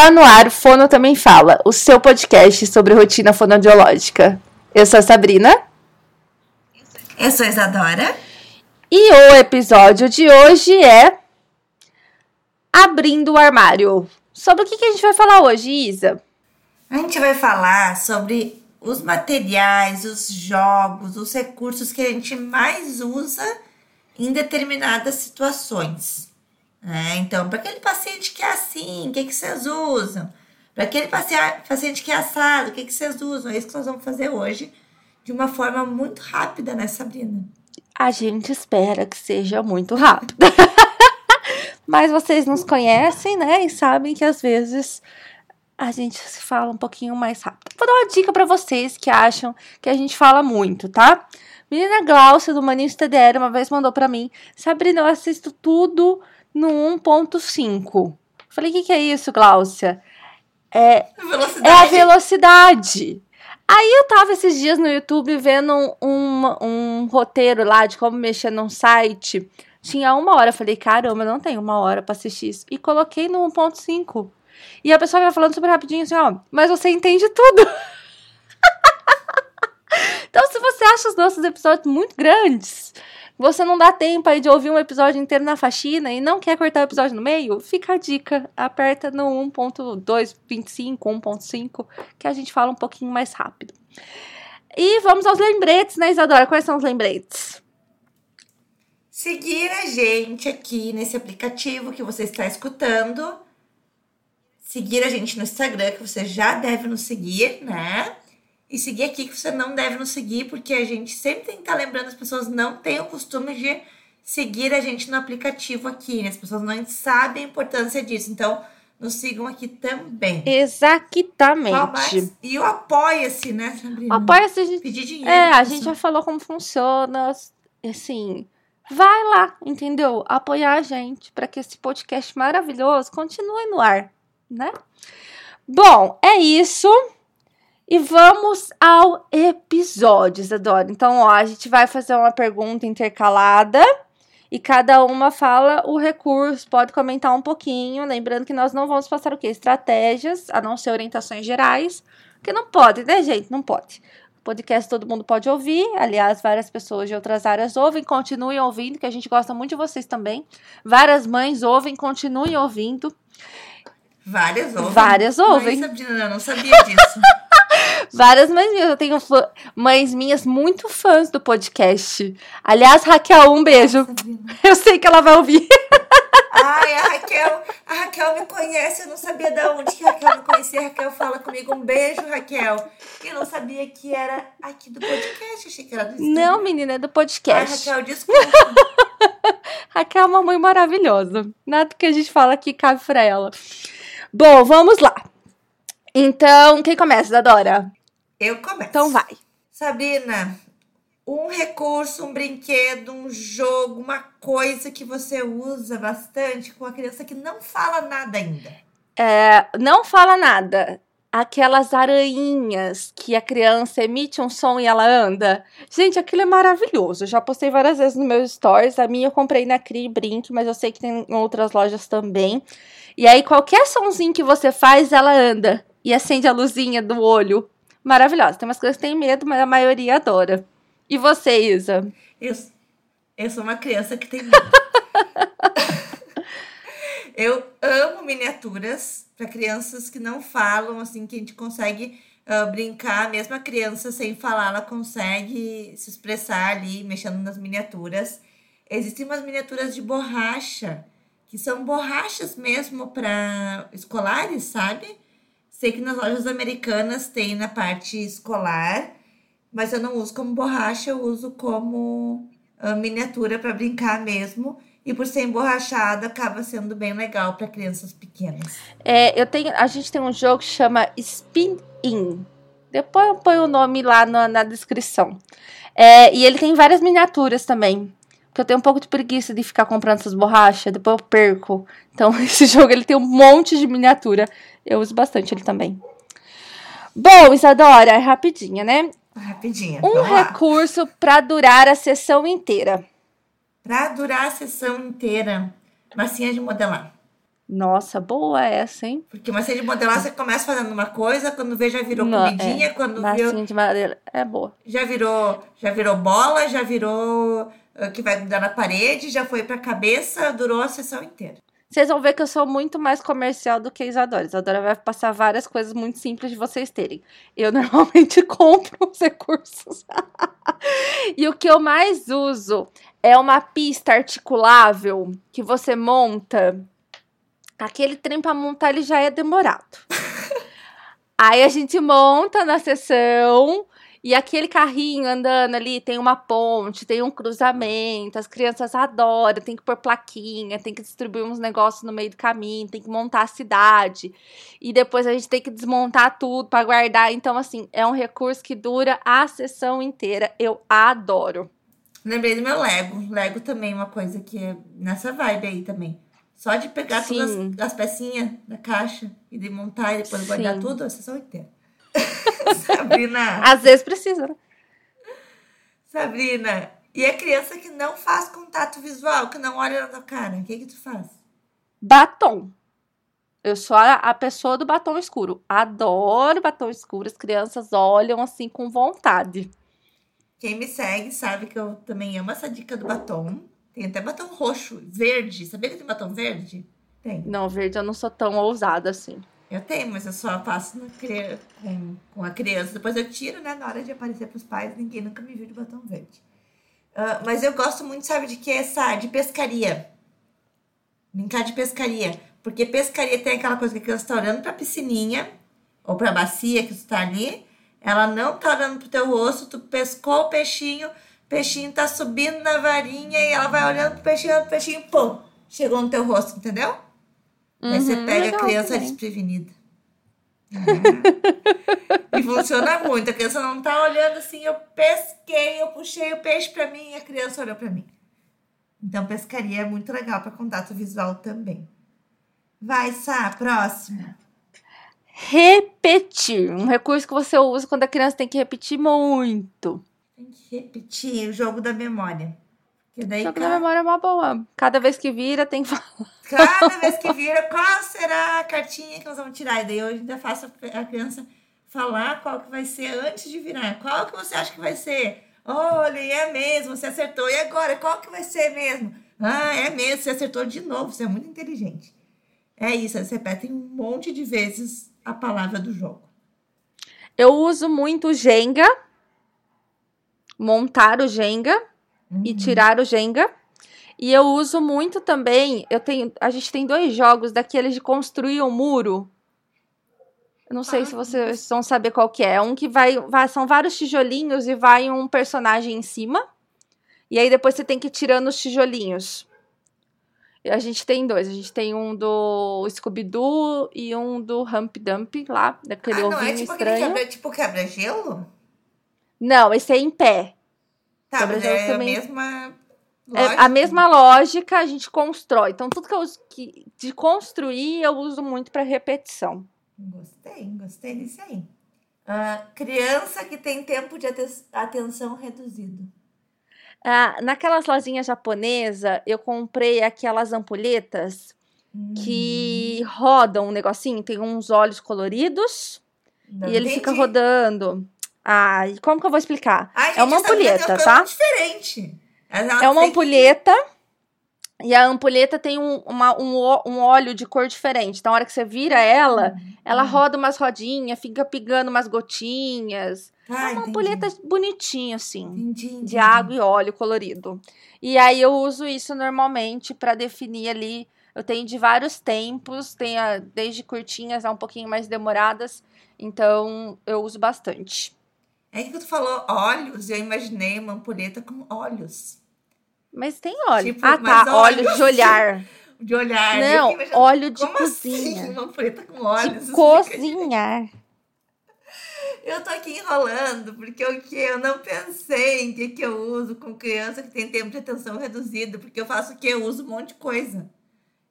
Está no ar, Fono Também Fala, o seu podcast sobre rotina fonoaudiológica. Eu sou a Sabrina. Eu sou a Isadora. E o episódio de hoje é Abrindo o Armário. Sobre o que, que a gente vai falar hoje, Isa? A gente vai falar sobre os materiais, os jogos, os recursos que a gente mais usa em determinadas situações. É, então, para aquele paciente que é assim, o que, que vocês usam? Para aquele paciente que é assado, o que, que vocês usam? É isso que nós vamos fazer hoje, de uma forma muito rápida, né, Sabrina? A gente espera que seja muito rápido. Mas vocês nos conhecem, né? E sabem que às vezes a gente se fala um pouquinho mais rápido. Vou dar uma dica para vocês que acham que a gente fala muito, tá? Menina Glaucia do Maninho TDR uma vez mandou para mim: Sabrina, eu assisto tudo no 1.5. Falei, o que, que é isso, Gláucia? É, é a velocidade. Aí eu tava esses dias no YouTube vendo um, um, um, roteiro lá de como mexer num site. Tinha uma hora. Eu falei, caramba, não tem uma hora pra assistir isso. E coloquei no 1.5. E a pessoa vai falando super rapidinho assim, ó, mas você entende tudo. então, se você acha os nossos episódios muito grandes, você não dá tempo aí de ouvir um episódio inteiro na faxina e não quer cortar o episódio no meio? Fica a dica, aperta no 1.225, 1.5, que a gente fala um pouquinho mais rápido. E vamos aos lembretes, né, Isadora? Quais são os lembretes? Seguir a gente aqui nesse aplicativo que você está escutando. Seguir a gente no Instagram, que você já deve nos seguir, né? E seguir aqui que você não deve nos seguir, porque a gente sempre tem que estar lembrando, as pessoas não têm o costume de seguir a gente no aplicativo aqui, né? As pessoas não sabem a importância disso. Então, nos sigam aqui também. Exatamente. E o apoia-se, né, Sabrina? Apoia-se, a gente. Pedir dinheiro. É, a gente já falou como funciona. Assim, vai lá, entendeu? Apoiar a gente para que esse podcast maravilhoso continue no ar, né? Bom, é isso. E vamos ao episódio, Isadora. Então, ó, a gente vai fazer uma pergunta intercalada e cada uma fala o recurso, pode comentar um pouquinho. Lembrando que nós não vamos passar o quê? Estratégias, a não ser orientações gerais, porque não pode, né, gente? Não pode. O podcast todo mundo pode ouvir. Aliás, várias pessoas de outras áreas ouvem, continuem ouvindo, que a gente gosta muito de vocês também. Várias mães ouvem, continuem ouvindo. Várias ouvem. Várias ouvem. Mãe, Sabrina, eu não sabia disso. Várias mães minhas. Eu tenho mães minhas muito fãs do podcast. Aliás, Raquel, um beijo. Eu sei que ela vai ouvir. Ai, a Raquel, a Raquel me conhece, eu não sabia de onde que a Raquel me conhecia. A Raquel fala comigo, um beijo, Raquel. Eu não sabia que era aqui do podcast, achei que era do Instagram. Não, menina, é do podcast. Ai, Raquel, desculpa. Raquel é uma mãe maravilhosa. Nada que a gente fala aqui cabe pra ela. Bom, vamos lá. Então, quem começa, Dadora? Eu começo. Então vai. Sabrina, um recurso, um brinquedo, um jogo, uma coisa que você usa bastante com a criança que não fala nada ainda. É, não fala nada. Aquelas aranhas que a criança emite um som e ela anda. Gente, aquilo é maravilhoso. Eu já postei várias vezes no meus stories. A minha eu comprei na Cri Brink, mas eu sei que tem em outras lojas também. E aí, qualquer sonzinho que você faz, ela anda e acende a luzinha do olho. Maravilhosa. Tem umas coisas que têm medo, mas a maioria adora. E você, Isa? Eu, eu sou uma criança que tem medo. eu amo miniaturas para crianças que não falam, assim, que a gente consegue uh, brincar. Mesmo a criança sem falar, ela consegue se expressar ali, mexendo nas miniaturas. Existem umas miniaturas de borracha, que são borrachas mesmo para escolares, sabe? Sei que nas lojas americanas tem na parte escolar, mas eu não uso como borracha, eu uso como uh, miniatura para brincar mesmo. E por ser emborrachada, acaba sendo bem legal para crianças pequenas. É, eu tenho, a gente tem um jogo que chama Spin In. Depois eu ponho o nome lá na, na descrição. É, e ele tem várias miniaturas também. Porque eu tenho um pouco de preguiça de ficar comprando essas borrachas, depois eu perco. Então, esse jogo ele tem um monte de miniatura. Eu uso bastante ele também. Bom, Isadora, é rapidinha, né? Rapidinha. Um recurso para durar a sessão inteira. Para durar a sessão inteira, massinha de modelar. Nossa, boa essa, hein? Porque massinha de modelar, você começa fazendo uma coisa, quando vê já virou Não, comidinha, é. quando viu, Massinha de madeira é boa. já virou, já virou bola, já virou que vai dar na parede, já foi pra cabeça, durou a sessão inteira. Vocês vão ver que eu sou muito mais comercial do que a Isadora. Isadora vai passar várias coisas muito simples de vocês terem. Eu normalmente compro os recursos. e o que eu mais uso é uma pista articulável que você monta. Aquele trem pra montar ele já é demorado. Aí a gente monta na sessão e aquele carrinho andando ali tem uma ponte, tem um cruzamento, as crianças adoram, tem que pôr plaquinha, tem que distribuir uns negócios no meio do caminho, tem que montar a cidade. E depois a gente tem que desmontar tudo para guardar. Então, assim, é um recurso que dura a sessão inteira. Eu adoro. Lembrei do meu Lego. Lego também é uma coisa que é nessa vibe aí também. Só de pegar todas Sim. as, as pecinhas da caixa e de montar e depois guardar Sim. tudo, a sessão inteira. Sabrina, Às vezes precisa, né? Sabrina, e a criança que não faz contato visual, que não olha na tua cara, o que que tu faz? Batom. Eu sou a, a pessoa do batom escuro. Adoro batom escuro. As crianças olham assim com vontade. Quem me segue sabe que eu também amo essa dica do batom. Tem até batom roxo, verde. Sabia que tem batom verde? Tem. Não, verde eu não sou tão ousada assim. Eu tenho, mas eu só passo cri- com, com a criança. Depois eu tiro, né? Na hora de aparecer pros pais, ninguém nunca me viu de batom verde. Ah, mas eu gosto muito, sabe, de que? Essa, de pescaria. Brincar de pescaria. Porque pescaria tem aquela coisa que a criança tá olhando pra piscininha, ou pra bacia que tu tá ali. Ela não tá olhando pro teu rosto, tu pescou o peixinho, o peixinho tá subindo na varinha e ela vai olhando pro peixinho, olhando pro peixinho, pô, chegou no teu rosto, entendeu? Aí você Uhum, pega a legal criança também. desprevenida. É. e funciona muito. A criança não tá olhando assim, eu pesquei, eu puxei o peixe pra mim e a criança olhou pra mim. Então, pescaria é muito legal para contato visual também. Vai, Sá, próximo. Repetir. Um recurso que você usa quando a criança tem que repetir muito. Tem que repetir o jogo da memória. Que daí, O jogo ca- da memória é uma boa. Cada vez que vira, tem que falar. cada vez que vira, qual será a cartinha que nós vamos tirar? E daí eu ainda faço a criança falar qual que vai ser antes de virar. Qual que você acha que vai ser? Olha, é mesmo, você acertou. E agora, qual que vai ser mesmo? Ah, é mesmo, você acertou de novo, você é muito inteligente. É isso, eles repetem um monte de vezes a palavra do jogo. Eu uso muito o Jenga. Montar o Jenga e tirar o Jenga. E eu uso muito também. Eu tenho, a gente tem dois jogos daqueles de construir um muro. Eu não sei Ah. se vocês vão saber qual que é. Um que vai, vai- são vários tijolinhos e vai um personagem em cima. E aí depois você tem que ir tirando os tijolinhos. E a gente tem dois. A gente tem um do Scooby-Doo e um do Hump Dump lá, daquele ah, não, ovinho é tipo estranho. quebra, tipo quebra-gelo? Não, esse é em pé. Tá, mas Quebra-gelo é a também. mesma É lógica? a mesma lógica, a gente constrói. Então, tudo que eu uso que, de construir, eu uso muito para repetição. Gostei, gostei disso aí. Ah, criança que tem tempo de ate- atenção reduzido. Ah, naquelas lojinhas japonesas, eu comprei aquelas ampulhetas Hum, que rodam um negocinho, tem uns olhos coloridos não e ele fica entendi. rodando. Ah, como que eu vou explicar? Ai, é uma gente, essa mulher tem ampulheta, uma tá? diferente. Ela É uma ampulheta e a ampulheta tem um, uma- um, um óleo de cor diferente. Então, na hora que você vira ela, ela Hum. roda umas rodinhas, fica pingando umas gotinhas. Ah, é uma entendi. ampulheta bonitinha, assim, Entendi, de entendi. água e óleo colorido. E aí eu uso isso normalmente para definir ali. Eu tenho de vários tempos, tem a- desde curtinhas a um pouquinho mais demoradas. Então eu uso bastante. É que tu falou olhos, eu imaginei uma ampulheta com olhos. Mas tem óleo. Tipo, ah, tá. Olhos olhos de olhar. De olhar. Não, imaginando, óleo de Como cozinha. assim? Uma ampulheta com olhos? De cozinhar. Eu tô aqui enrolando, porque o que eu não pensei em que, que eu uso com criança que tem tempo de atenção reduzido, porque eu faço o que? Eu uso um monte de coisa.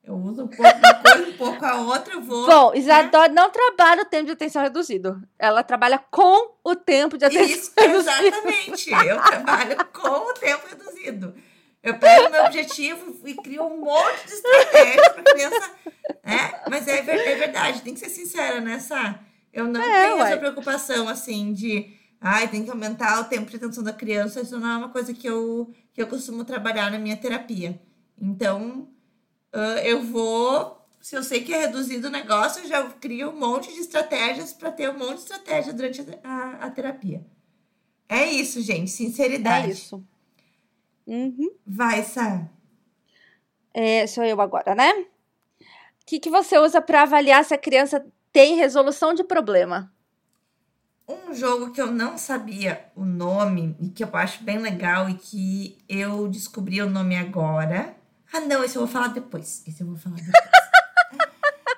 Eu uso um pouco uma coisa, um pouco a outra, eu vou. Bom, né? Isadora não trabalha o tempo de atenção reduzido. Ela trabalha com o tempo de atenção Isso, reduzido. exatamente. Eu trabalho com o tempo reduzido. Eu pego meu objetivo e crio um monte de estratégia pra criança. É, mas é, é verdade, tem que ser sincera, né, Sá? Eu não É, tenho ué. essa preocupação, assim, de. Ai, tem que aumentar o tempo de atenção da criança. Isso não é uma coisa que eu, que eu costumo trabalhar na minha terapia. Então, ah, eu vou. Se eu sei que é reduzido o negócio, eu já crio um monte de estratégias para ter um monte de estratégia durante a, a- terapia. É isso, gente. Sinceridade. É isso. Uhum. Vai, Sá. É, sou eu agora, né? O que, que você usa para avaliar se a criança tem resolução de problema? Um jogo que eu não sabia o nome e que eu acho bem legal e que eu descobri o nome agora. Ah, não, esse eu vou falar depois. Esse eu vou falar depois.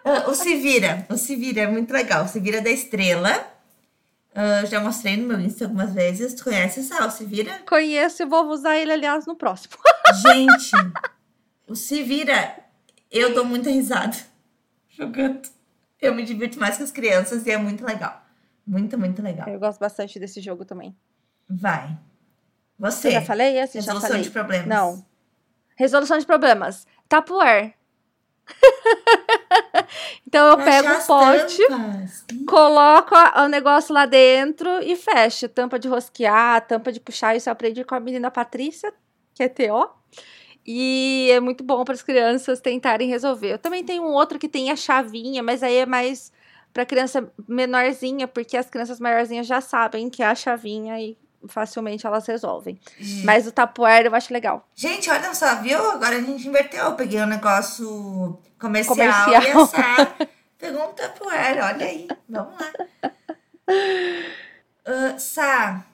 Ah, o Se Vira. O Se Vira é muito legal. O Se Vira da Estrela. Ah, já mostrei no meu Insta algumas vezes. Tu conhece essa? O Se Vira? Conheço e vou usar ele, aliás, no próximo. Gente, o Se Vira, eu dou muita risada jogando. Eu me divirto mais com as crianças e é muito legal. Muito, muito legal. Eu gosto bastante desse jogo também. Vai. Eu Você. já falei esse? Já Resolução falei. de problemas. Não. Resolução de problemas. Tupperware. então eu pego Achar o as pote, tampas. coloco o negócio lá dentro e fecho. Tampa de rosquear, tampa de puxar. Isso eu aprendi com a menina Patrícia, que é TO. E é muito bom para as crianças tentarem resolver. Eu também tenho um outro que tem a chavinha, mas aí é mais para criança menorzinha, porque as crianças maiorzinhas já sabem que é a chavinha e facilmente elas resolvem. Mas o Tupperware eu acho legal. Gente, olha só, viu? Agora a gente inverteu. Eu peguei um negócio comercial, Comercial. e a pegou um Tupperware. Olha aí. Vamos lá. Ah, Sá,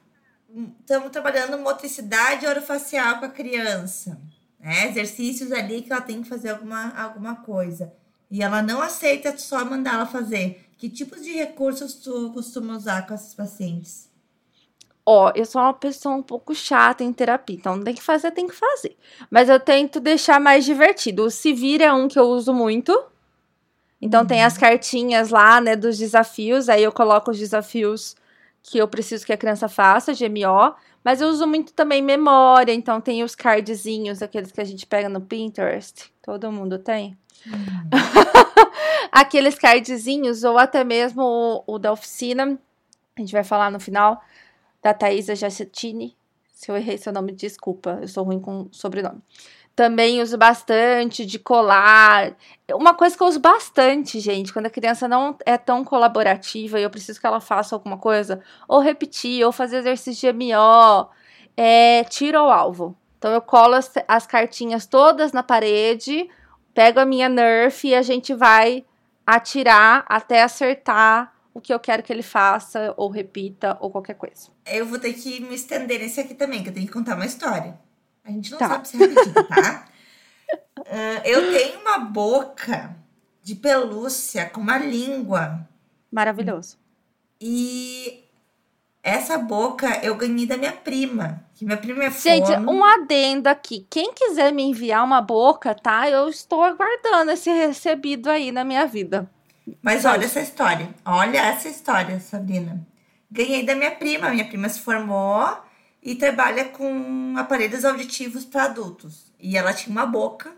estamos trabalhando motricidade orofacial com a criança. Né? Exercícios ali que ela tem que fazer alguma, alguma coisa. E ela não aceita só mandar ela fazer. Que tipos de recursos tu costuma usar com esses pacientes? Ó, eu sou uma pessoa um pouco chata em terapia, então tem que fazer, tem que fazer. Mas eu tento deixar mais divertido. O Se Vira é um que eu uso muito. Então tem as cartinhas lá, né, dos desafios. Aí eu coloco os desafios que eu preciso que a criança faça, GMO. Mas eu uso muito também memória. Então tem os cardzinhos, aqueles que a gente pega no Pinterest. Todo mundo tem. Aqueles cardzinhos, ou até mesmo o, o da oficina. A gente vai falar no final da Thaisa Jacetini. Se eu errei seu nome, desculpa, eu sou ruim com sobrenome. Também uso bastante de colar. Uma coisa que eu uso bastante, gente, quando a criança não é tão colaborativa e eu preciso que ela faça alguma coisa, ou repetir, ou fazer exercício de MO, é tiro ao alvo. Então eu colo as, as cartinhas todas na parede, pego a minha Nerf e a gente vai atirar até acertar o que eu quero que ele faça, ou repita, ou qualquer coisa. Eu vou ter que me estender nesse aqui também, que eu tenho que contar uma história. A gente não Tá. sabe se rapidinho, tá? Ah, eu tenho uma boca de pelúcia com uma língua. Maravilhoso. E essa boca eu ganhei da minha prima. Que minha prima é Gente, fono. um adendo aqui. Quem quiser me enviar uma boca, tá? Eu estou aguardando esse recebido aí na minha vida. Mas olha essa história. Olha essa história, Sabrina. Ganhei da minha prima. Minha prima se formou e trabalha com aparelhos auditivos para adultos. E ela tinha uma boca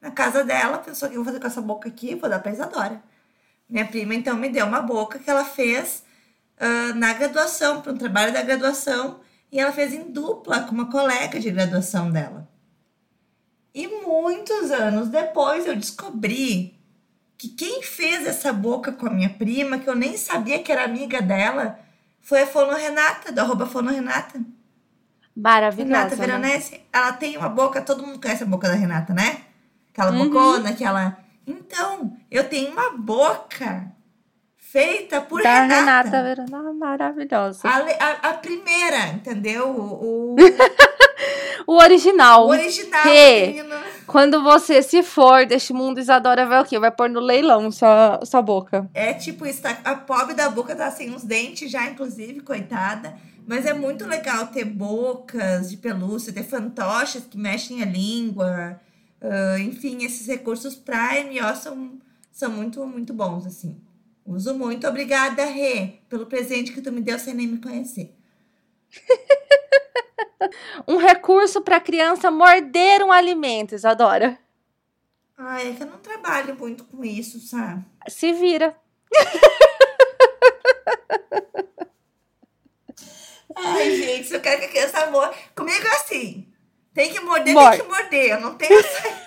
na casa dela. Pensou que eu vou fazer com essa boca aqui? Vou dar pra Isadora. Minha prima, então, me deu uma boca que ela fez ah, na graduação, para um trabalho da graduação. E ela fez em dupla com uma colega de graduação dela. E muitos anos depois eu descobri que quem fez essa boca com a minha prima, que eu nem sabia que era amiga dela, foi a Fono Renata, do arroba Fono Renata. Maravilhosa. Renata né? Veronese. Ela tem uma boca, todo mundo conhece a boca da Renata, né? Aquela Uhum. bocona, aquela. Então, eu tenho uma boca feita por Da Renata. Renata Verona, maravilhosa. A, a- a primeira, entendeu? O, o, O original. o original. Menino. Quando você se for deste mundo, Isadora vai o quê? Vai pôr no leilão sua, sua boca. É tipo isso, a pobre da boca tá sem os dentes já, inclusive, coitada. Mas é muito legal ter bocas de pelúcia, ter fantoches que mexem a língua. ah, enfim, esses recursos pra MO são, são muito, muito bons, assim. Uso muito. Obrigada, Rê, pelo presente que tu me deu sem nem me conhecer. um recurso para criança morder um alimento, Isadora. Ai, é que eu não trabalho muito com isso, sabe? Se vira. Ai, gente, eu quero que a criança morra. Comigo é assim. Tem que morder, Morde. tem que morder. Eu não tenho essa.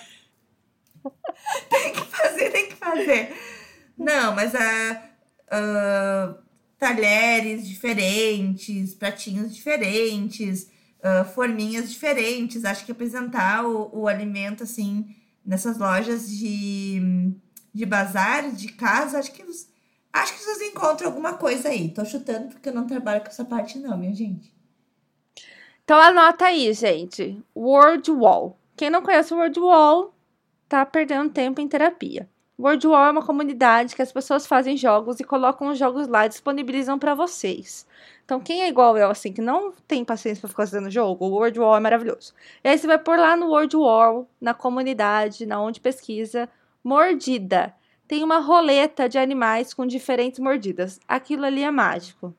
tem que fazer, tem que fazer. Não, mas a. ah, talheres diferentes, pratinhos diferentes, ah, forminhas diferentes. Acho que apresentar o, o alimento assim nessas lojas de, de bazar, de casa, acho que acho que vocês encontram alguma coisa aí. Tô chutando porque eu não trabalho com essa parte, não, minha gente. Então anota aí, gente. Word Wall. Quem não conhece o Word Wall tá perdendo tempo em terapia. Word Wall é uma comunidade que as pessoas fazem jogos e colocam os jogos lá e disponibilizam para vocês. Então, quem é igual eu, assim, que não tem paciência para ficar fazendo jogo, o Wall é maravilhoso. E aí você vai pôr lá no Word Wall, na comunidade, na onde pesquisa, mordida. Tem uma roleta de animais com diferentes mordidas. Aquilo ali é mágico.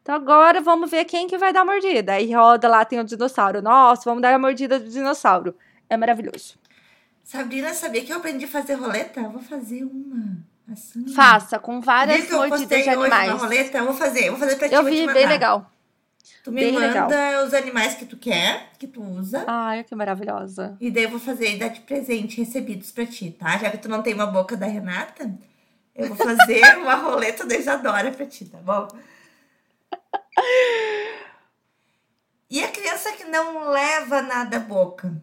Então agora vamos ver quem que vai dar a mordida. Aí roda lá, tem o dinossauro. Nossa, vamos dar a mordida do dinossauro. É maravilhoso. Sabrina, sabia que eu aprendi a fazer roleta? Eu vou fazer uma. Assim. Faça com várias que eu mordidas de hoje uma animais. roleta? Eu vou fazer. Eu vou fazer pra ti. Eu vi, bem legal. Tu me bem manda legal. os animais que tu quer, que tu usa. Ai, que maravilhosa. E daí eu vou fazer e dar de presente recebidos pra ti, tá? Já que tu não tem uma boca da Renata, eu vou fazer uma roleta da Isadora pra ti, tá bom? E a criança que não leva nada à boca?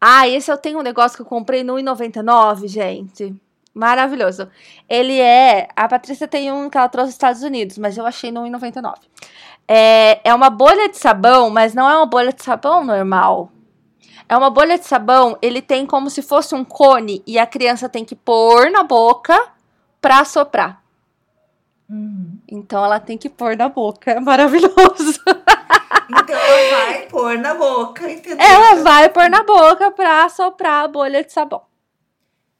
Ah, esse eu tenho um negócio que eu comprei no 1,99, gente. Maravilhoso. Ele é. A Patrícia tem um que ela trouxe dos Estados Unidos, mas eu achei no 1,99. É, é uma bolha de sabão, mas não é uma bolha de sabão normal. É uma bolha de sabão, ele tem como se fosse um cone e a criança tem que pôr na boca pra soprar. Uhum. Então ela tem que pôr na boca. É maravilhoso. Então ela vai pôr na boca, entendeu? Ela vai pôr na boca pra soprar a bolha de sabão.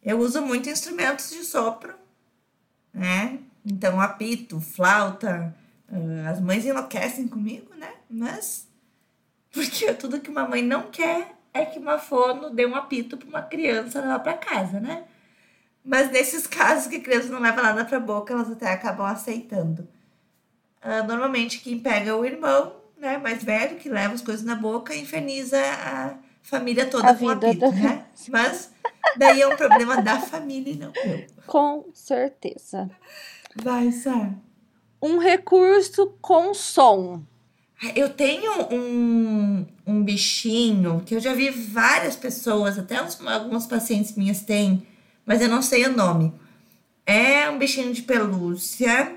Eu uso muito instrumentos de sopro, né? Então, apito, flauta. ah, As mães enlouquecem comigo, né? Mas. Porque tudo que uma mãe não quer é que uma fono dê um apito para uma criança levar para casa, né? Mas nesses casos que a criança não leva nada para boca, elas até acabam aceitando. Ah, normalmente, quem pega é o irmão, né? Mais velho, que leva as coisas na boca e inferniza a família toda A com vida apito, da- né? Mas daí é um problema da família e não meu. Com certeza. Vai, Sá. Um recurso com som. Eu tenho um, um bichinho que eu já vi várias pessoas, até uns- algumas pacientes minhas têm, mas eu não sei o nome. É um bichinho de pelúcia,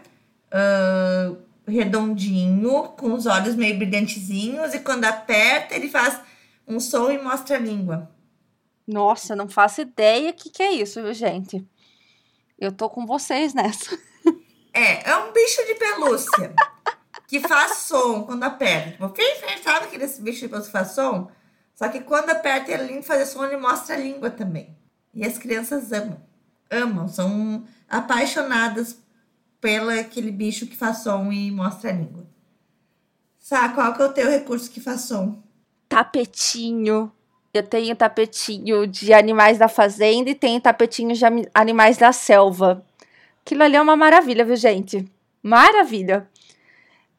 ah, redondinho, com os olhos meio brilhantezinhos, e quando aperta, ele faz um som e mostra a língua. Nossa, não faço ideia o que, que é isso, viu, gente? Eu tô com vocês nessa. É, é um bicho de pelúcia que faz som quando aperta. Tipo, sabe aquele bicho de pelúcia que faz som? Só que quando aperta ele faz som, ele mostra a língua também. E as crianças amam. Amam, são apaixonadas pelo aquele bicho que faz som e mostra a língua. Sá, qual que é o teu recurso que faz som? Tapetinho. Eu tenho tapetinho de animais da fazenda e tenho tapetinho de animais da selva. Aquilo ali é uma maravilha, viu, gente? Maravilha.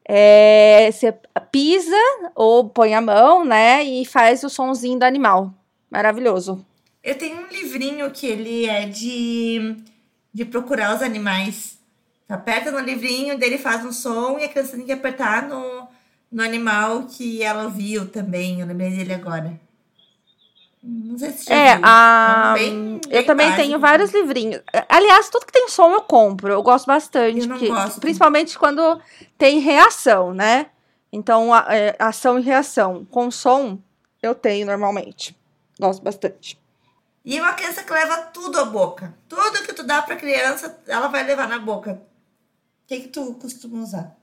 É, você pisa ou põe a mão, né? E faz o sonzinho do animal. Maravilhoso. Eu tenho um livrinho que ele é de, de procurar os animais. Aperta no livrinho, dele faz um som e a criança tem que apertar no, no animal que ela ouviu também. Eu lembrei dele agora. Não sei se É, viu. a... É um bem- eu bem também básico. tenho vários livrinhos. Aliás, tudo que tem som eu compro. Eu gosto bastante. Eu não que- gosto. Principalmente quando tem reação, né? Então, a- é, ação e reação. Com som, eu tenho normalmente. Gosto bastante. E uma criança que leva tudo à boca. Tudo que tu dá pra criança, ela vai levar na boca. O que, que tu costuma usar?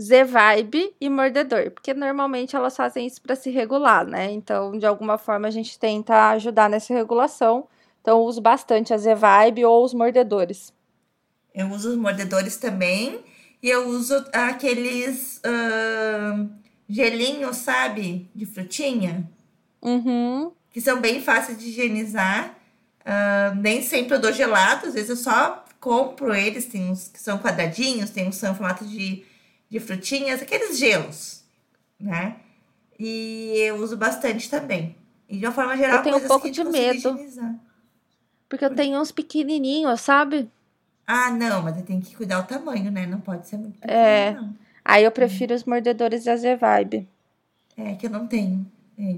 Z-Vibe e mordedor. Porque normalmente elas fazem isso para se regular, né? Então, de alguma forma, a gente tenta ajudar nessa regulação. Então, eu uso bastante a Z-Vibe ou os mordedores. Eu uso os mordedores também. E eu uso aqueles. ahn, gelinhos, sabe? De frutinha. Uhum. Que são bem fáceis de higienizar. Uh, nem sempre eu dou gelado, às vezes eu só compro eles. Tem uns que são quadradinhos, tem uns que são em formato de, de frutinhas, aqueles gelos, né? E eu uso bastante também. E de uma forma geral, eu tenho um pouco de medo. Higienizar. Porque eu tenho uns pequenininhos, sabe? Ah, não, mas tem que cuidar o tamanho, né? Não pode ser muito pequeno, é. não. Aí eu prefiro os mordedores da Z-Vibe. É, que eu não tenho. É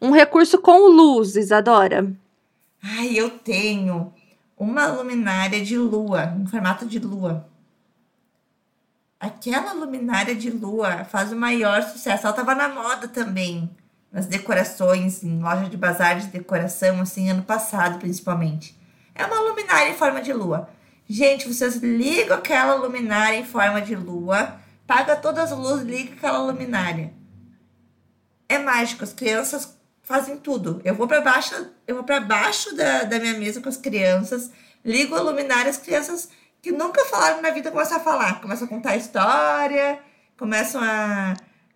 um recurso com luz, Isadora. Ai, eu tenho uma luminária de lua, em formato de lua. Aquela luminária de lua faz o maior sucesso. Ela tava na moda também, nas decorações, em loja de bazar de decoração, assim, ano passado principalmente. É uma luminária em forma de lua. Gente, vocês ligam aquela luminária em forma de lua, paga todas as luzes, liga aquela luminária. É mágico, as crianças fazem tudo. Eu vou para baixo, eu vou para baixo da, da minha mesa com as crianças, ligo a luminária, as crianças que nunca falaram na vida começam a falar, começam a contar história, começam a,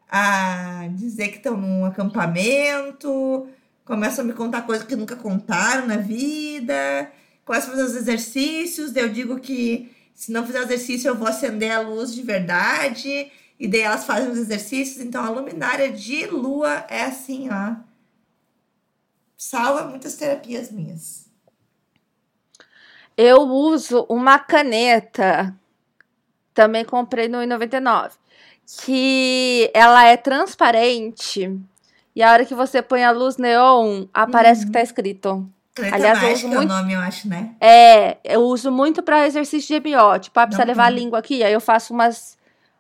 a dizer que estão num acampamento, começam a me contar coisas que nunca contaram na vida começo a fazer os exercícios, eu digo que se não fizer exercício eu vou acender a luz de verdade, e daí elas fazem os exercícios, então a luminária de lua é assim, ó. Salva muitas terapias minhas. Eu uso uma caneta, também comprei no I99, que ela é transparente e a hora que você põe a luz neon, aparece uhum. que tá escrito. Caneta Aliás, eu uso muito... é o nome, eu acho, né? É, eu uso muito para exercício de EBO. Tipo, ah, precisa Não levar tem. a língua aqui, aí eu faço umas,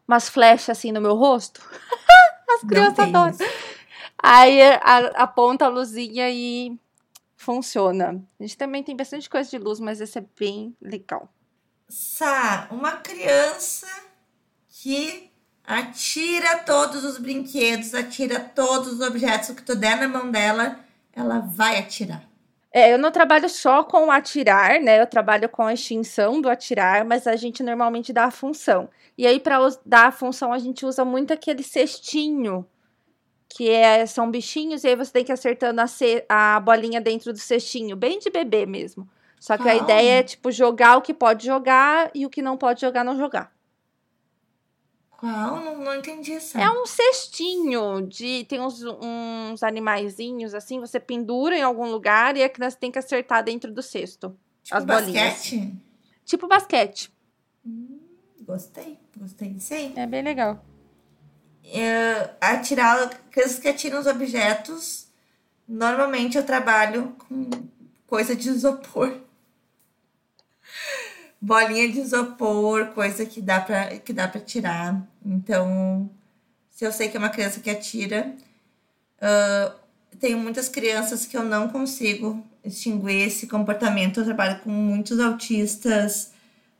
umas flechas assim no meu rosto. As crianças adoram. Aí aponta a luzinha e funciona. A gente também tem bastante coisa de luz, mas esse é bem legal. Sá, uma criança que atira todos os brinquedos, atira todos os objetos que tu der na mão dela, ela vai atirar. É, eu não trabalho só com o atirar, né? Eu trabalho com a extinção do atirar, mas a gente normalmente dá a função. E aí, para dar a função, a gente usa muito aquele cestinho, que é, são bichinhos, e aí você tem que ir acertando a, ce, a bolinha dentro do cestinho, bem de bebê mesmo. Só que ah. a ideia é, tipo, jogar o que pode jogar e o que não pode jogar, não jogar. Qual? Não, não entendi isso. É um cestinho de. Tem uns, uns animaizinhos assim, você pendura em algum lugar e a criança tem que acertar dentro do cesto. Tipo as bolinhas. basquete? Tipo basquete. Hum, gostei, gostei disso aí. É bem legal. É, atirar, crianças que atiram os objetos. Normalmente eu trabalho com coisa de isopor bolinha de isopor, coisa que dá para que dá para tirar. Então, se eu sei que é uma criança que atira, uh, tenho muitas crianças que eu não consigo extinguir esse comportamento. Eu trabalho com muitos autistas,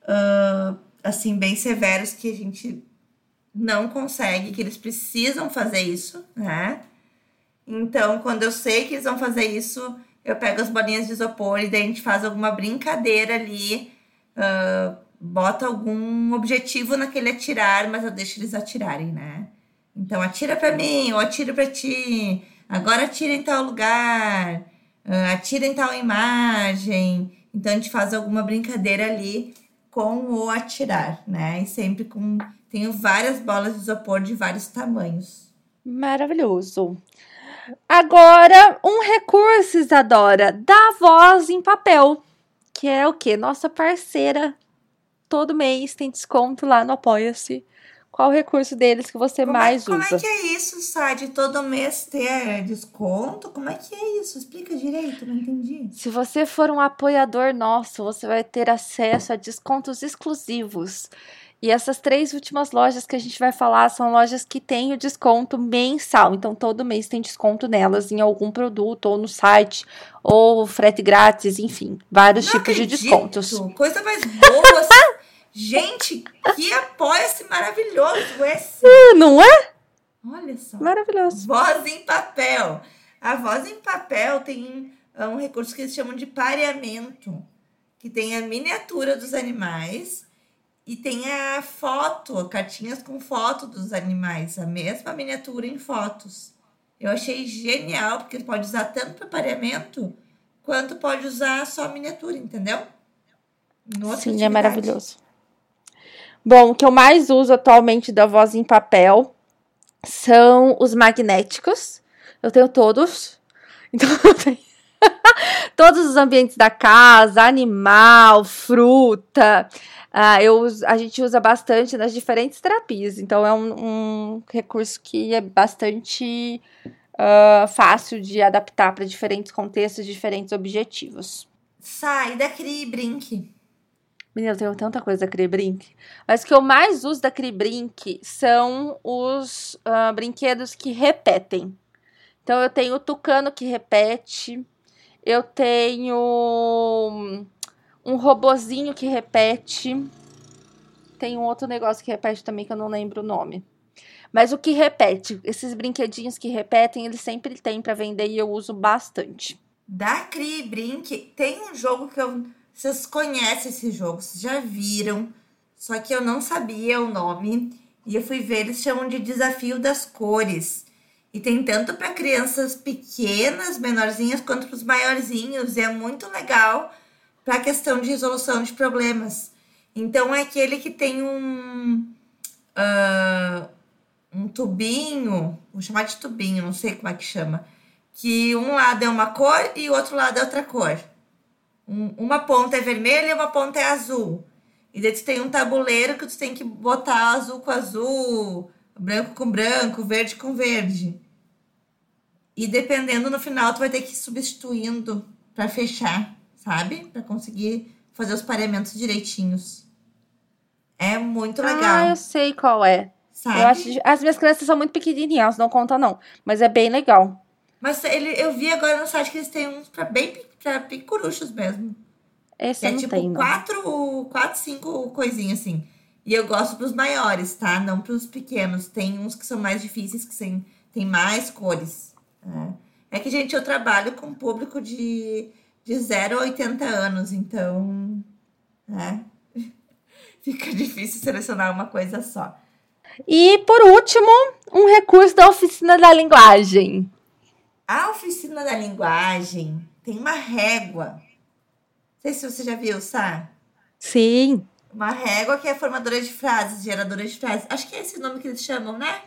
uh, assim, bem severos que a gente não consegue, que eles precisam fazer isso, né? Então, quando eu sei que eles vão fazer isso, eu pego as bolinhas de isopor e daí a gente faz alguma brincadeira ali uh, bota algum objetivo naquele atirar, mas eu deixo eles atirarem, né? Então, atira para mim, ou atira para ti, agora atira em tal lugar, uh, atira em tal imagem. Então, a gente faz alguma brincadeira ali com o atirar, né? E sempre com. Tenho várias bolas de isopor de vários tamanhos. Maravilhoso. Agora, um recurso, Isadora, da voz em papel que é o que? Nossa parceira. Todo mês tem desconto lá no Apoia-se. Qual o recurso deles que você como é- mais é, como usa? Como é que é isso, Sade? Todo mês ter desconto? Como é que é isso? Explica direito, não entendi. Se você for um apoiador nosso, você vai ter acesso a descontos exclusivos. E essas três últimas lojas que a gente vai falar são lojas que têm o desconto mensal. Então, todo mês tem desconto nelas em algum produto, ou no site, ou frete grátis, enfim, vários Não tipos acredito. de descontos. Coisa mais boa. gente, que apoia-se maravilhoso esse. Uh, não é? Olha só. Maravilhoso. Voz em papel. A voz em papel tem é um recurso que eles chamam de pareamento, que tem a miniatura dos animais E tem a foto, cartinhas com foto dos animais, a mesma miniatura em fotos. Eu achei genial, porque pode usar tanto para pareamento quanto pode usar só miniatura, entendeu? Sim, é maravilhoso. Bom, o que eu mais uso atualmente da voz em papel são os magnéticos. Eu tenho todos. Então, eu tenho todos os ambientes da casa, animal, fruta. Uh, eu, a gente usa bastante nas diferentes terapias. Então, é um, um recurso que é bastante uh, fácil de adaptar para diferentes contextos, diferentes objetivos. Sai da Brinque. Menina, eu tenho tanta coisa da Cribrink. Mas o que eu mais uso da Cribrink são os uh, brinquedos que repetem. Então, eu tenho o tucano que repete. Eu tenho um robozinho que repete. Tem um outro negócio que repete também que eu não lembro o nome. Mas o que repete, esses brinquedinhos que repetem, eles sempre tem para vender e eu uso bastante. Da Cri Brink, tem um jogo que eu vocês conhecem esse jogo, vocês já viram, só que eu não sabia o nome e eu fui ver, eles chamam de Desafio das Cores. E tem tanto para crianças pequenas, menorzinhas, quanto para os maiorzinhos, e é muito legal para a questão de resolução de problemas. Então é aquele que tem um uh, um tubinho, vou chamar de tubinho, não sei como é que chama, que um lado é uma cor e o outro lado é outra cor. Um, uma ponta é vermelha e uma ponta é azul. E daí tu tem um tabuleiro que tu tem que botar azul com azul, branco com branco, verde com verde. E dependendo no final, tu vai ter que ir substituindo para fechar, sabe? Para conseguir fazer os pareamentos direitinhos. É muito legal. Ah, eu sei qual é. Sabe? Eu acho, as minhas crianças são muito pequenininhas, não contam não. Mas é bem legal. Mas ele, eu vi agora no site que eles têm uns pra bem pra picuruchos mesmo. Esse é tipo tem, quatro, quatro, cinco coisinhas assim. E eu gosto pros maiores, tá? Não pros pequenos. Tem uns que são mais difíceis, que tem, tem mais cores. É. é que, gente, eu trabalho com público de, de 0 a 80 anos, então. É. Fica difícil selecionar uma coisa só. E, por último, um recurso da oficina da linguagem. A oficina da linguagem tem uma régua. Não sei se você já viu, Sá. Sim. Uma régua que é formadora de frases, geradora de frases. Acho que é esse nome que eles chamam, né?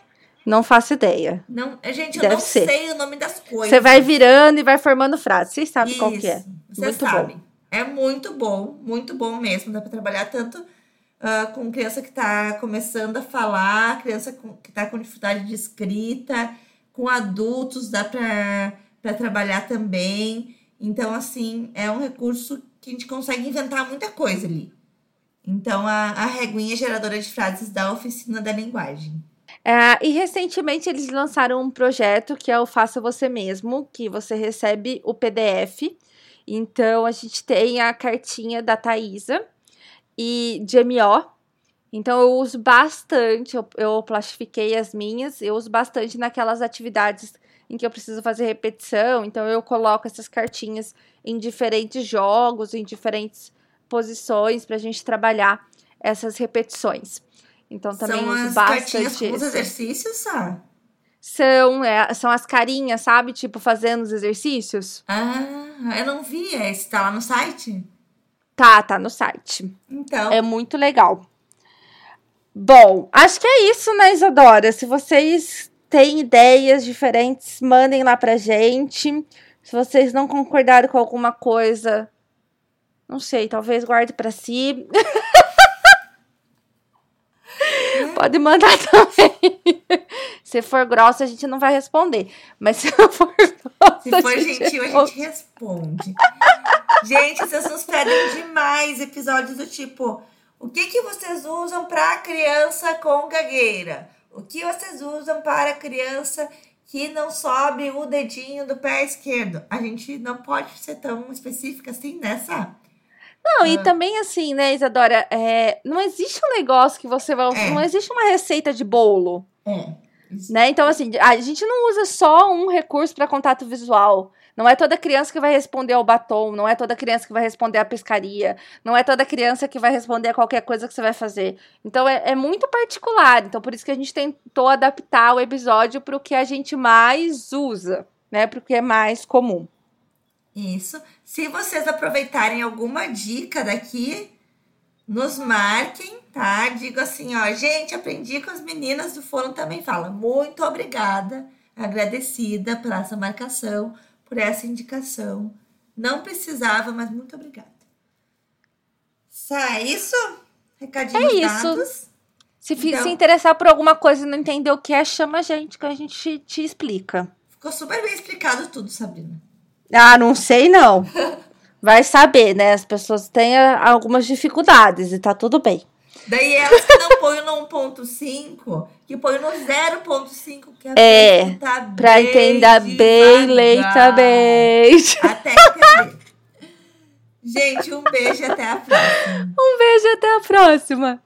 Não faço ideia. Não, gente, eu Deve não ser. sei o nome das coisas. Você vai virando e vai formando frases. Vocês sabem Isso, qual que é. Você muito sabe. Bom. É muito bom, muito bom mesmo. Dá para trabalhar tanto uh, com criança que está começando a falar, criança com, que está com dificuldade de escrita com adultos dá para trabalhar também. Então, assim, é um recurso que a gente consegue inventar muita coisa ali. Então, a, a reguinha geradora de frases da oficina da linguagem. É, e recentemente eles lançaram um projeto que é o Faça Você Mesmo, que você recebe o PDF. Então, a gente tem a cartinha da Thaisa e de MO, então eu uso bastante, eu, eu plastifiquei as minhas, eu uso bastante naquelas atividades em que eu preciso fazer repetição, então eu coloco essas cartinhas em diferentes jogos, em diferentes posições para a gente trabalhar essas repetições. Então também são as. Cartinhas com os exercícios, sabe? São, é, são as carinhas, sabe? Tipo, fazendo os exercícios. Ah, eu não vi. Esse tá lá no site? Tá, tá no site. Então. É muito legal. Bom, acho que é isso, né, Isadora? Se vocês têm ideias diferentes, mandem lá pra gente. Se vocês não concordaram com alguma coisa, não sei, talvez guarde para si. Pode mandar também. Se for grossa, a gente não vai responder. Mas se for grossa, Se for gentil, a gente responde. gente, vocês nos pedem demais episódios do tipo o que, que vocês usam para criança com gagueira? O que vocês usam para criança que não sobe o dedinho do pé esquerdo? A gente não pode ser tão específica assim nessa. Não, ah. e também assim, né, Isadora? É, não existe um negócio que você vai. É. Não existe uma receita de bolo. É. Né? Então, assim, a gente não usa só um recurso para contato visual. Não é toda criança que vai responder ao batom, não é toda criança que vai responder à pescaria, não é toda criança que vai responder a qualquer coisa que você vai fazer. Então é, é muito particular. Então por isso que a gente tentou adaptar o episódio para o que a gente mais usa, né? Para o que é mais comum. Isso. Se vocês aproveitarem alguma dica daqui, nos marquem, tá? Digo assim, ó, gente, aprendi com as meninas do Fórum também fala. Muito obrigada, agradecida pela essa marcação, por essa indicação. Não precisava, mas muito obrigada. É isso? Recadinhos É isso. dados. Se, Então- se interessar por alguma coisa e não entender o que é, chama a gente que a gente te, te explica. Ficou super bem explicado tudo, Sabrina. Ah, não sei não. Vai saber, né? As pessoas têm ah, algumas dificuldades e tá tudo bem. Daí elas que não põem no 1.5, que põem no 0.5, que É, a tá Pra bem entender bem devagar. leitamente. Até entender. Gente, um beijo e até a próxima. Um beijo até a próxima.